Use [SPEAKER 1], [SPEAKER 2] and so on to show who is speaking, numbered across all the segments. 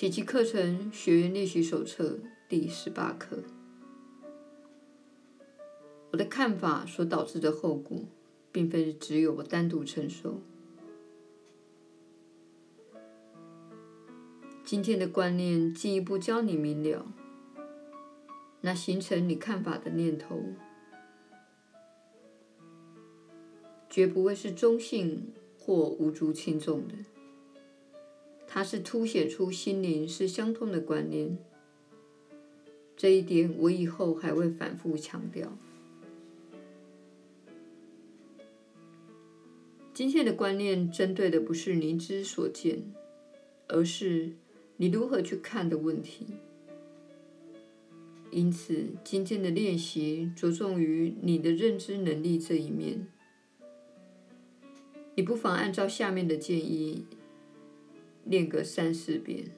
[SPEAKER 1] 奇迹课程学员练习手册第十八课。我的看法所导致的后果，并非只有我单独承受。今天的观念进一步教你明了，那形成你看法的念头，绝不会是中性或无足轻重的。它是凸显出心灵是相通的观念。这一点我以后还会反复强调。今天的观念针对的不是你之所见，而是。你如何去看的问题。因此，今天的练习着重于你的认知能力这一面。你不妨按照下面的建议练个三四遍。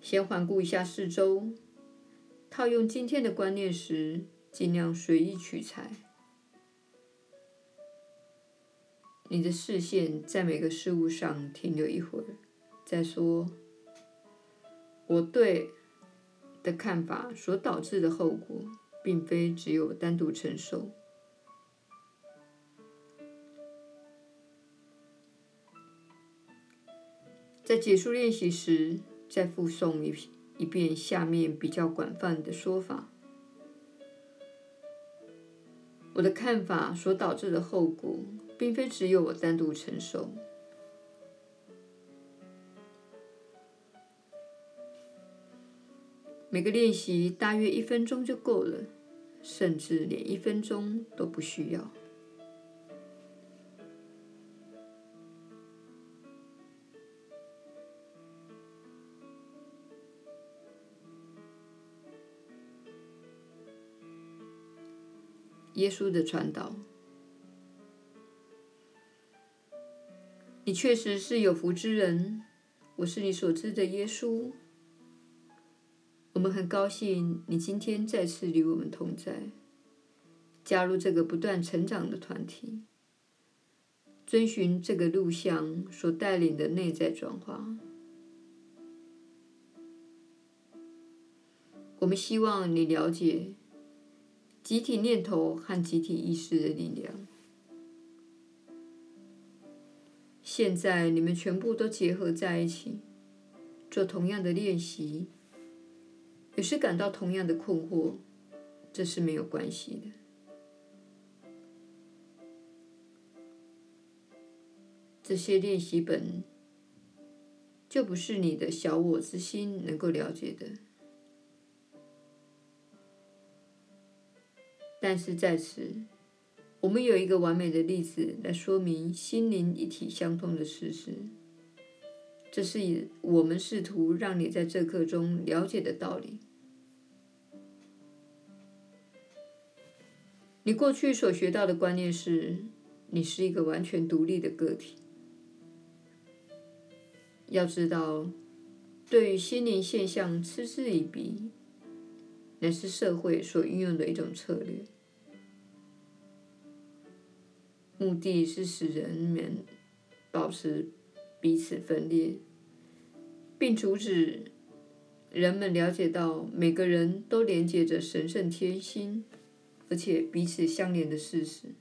[SPEAKER 1] 先环顾一下四周，套用今天的观念时，尽量随意取材。你的视线在每个事物上停留一会儿，再说。我对的看法所导致的后果，并非只有单独承受。在结束练习时，再复诵一一遍下面比较广泛的说法：我的看法所导致的后果。并非只有我单独承受。每个练习大约一分钟就够了，甚至连一分钟都不需要。耶稣的传导。你确实是有福之人，我是你所知的耶稣。我们很高兴你今天再次与我们同在，加入这个不断成长的团体，遵循这个路向所带领的内在转化。我们希望你了解集体念头和集体意识的力量。现在你们全部都结合在一起，做同样的练习，有时感到同样的困惑，这是没有关系的。这些练习本就不是你的小我之心能够了解的，但是在此。我们有一个完美的例子来说明心灵一体相通的事实。这是我们试图让你在这课中了解的道理。你过去所学到的观念是，你是一个完全独立的个体。要知道，对于心灵现象嗤之以鼻，乃是社会所运用的一种策略。目的是使人们保持彼此分裂，并阻止人们了解到每个人都连接着神圣天心，而且彼此相连的事实。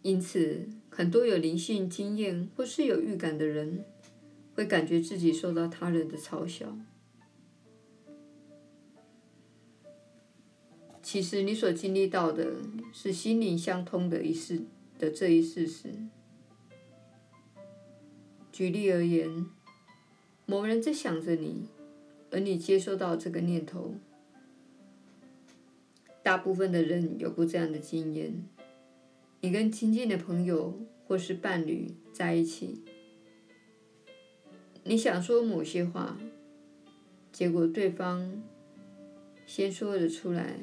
[SPEAKER 1] 因此，很多有灵性经验或是有预感的人，会感觉自己受到他人的嘲笑。其实你所经历到的是心灵相通的一事的这一事实。举例而言，某人在想着你，而你接收到这个念头。大部分的人有过这样的经验：你跟亲近的朋友或是伴侣在一起，你想说某些话，结果对方先说了出来。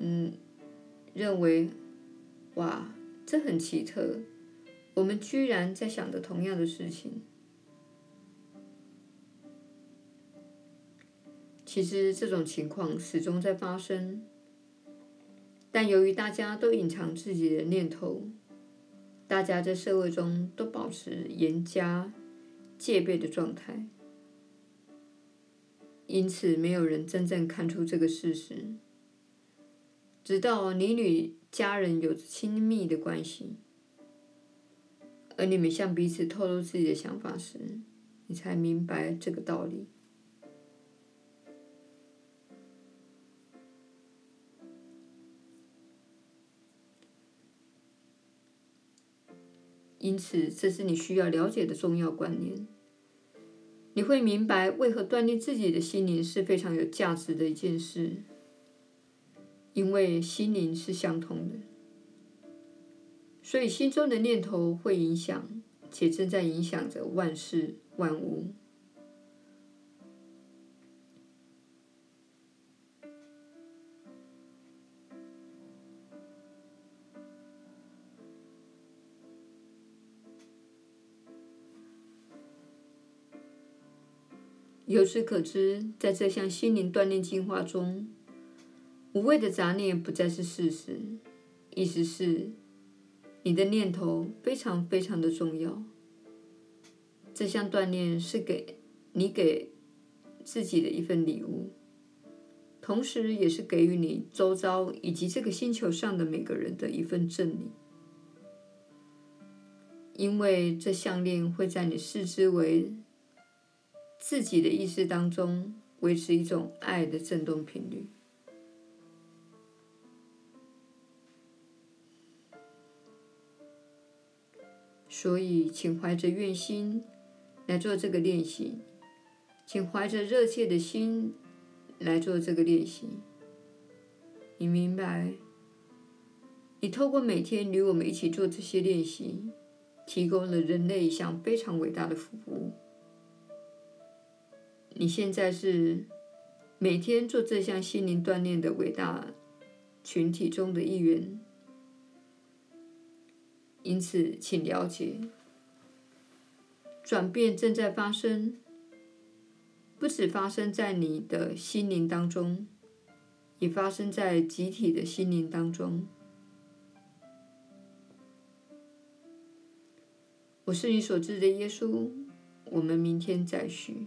[SPEAKER 1] 嗯，认为，哇，这很奇特，我们居然在想着同样的事情。其实这种情况始终在发生，但由于大家都隐藏自己的念头，大家在社会中都保持严加戒备的状态，因此没有人真正看出这个事实。直到你与家人有着亲密的关系，而你们向彼此透露自己的想法时，你才明白这个道理。因此，这是你需要了解的重要观念。你会明白为何锻炼自己的心灵是非常有价值的一件事，因为心灵是相通的，所以心中的念头会影响，且正在影响着万事万物。由此可知，在这项心灵锻炼进化中，无谓的杂念不再是事实。意思是，你的念头非常非常的重要。这项锻炼是给你给自己的一份礼物，同时也是给予你周遭以及这个星球上的每个人的一份赠礼。因为这项链会在你视之为自己的意识当中维持一种爱的振动频率，所以请怀着愿心来做这个练习，请怀着热切的心来做这个练习。你明白？你透过每天与我们一起做这些练习，提供了人类一项非常伟大的服务。你现在是每天做这项心灵锻炼的伟大群体中的一员，因此，请了解，转变正在发生，不只发生在你的心灵当中，也发生在集体的心灵当中。我是你所知的耶稣，我们明天再续。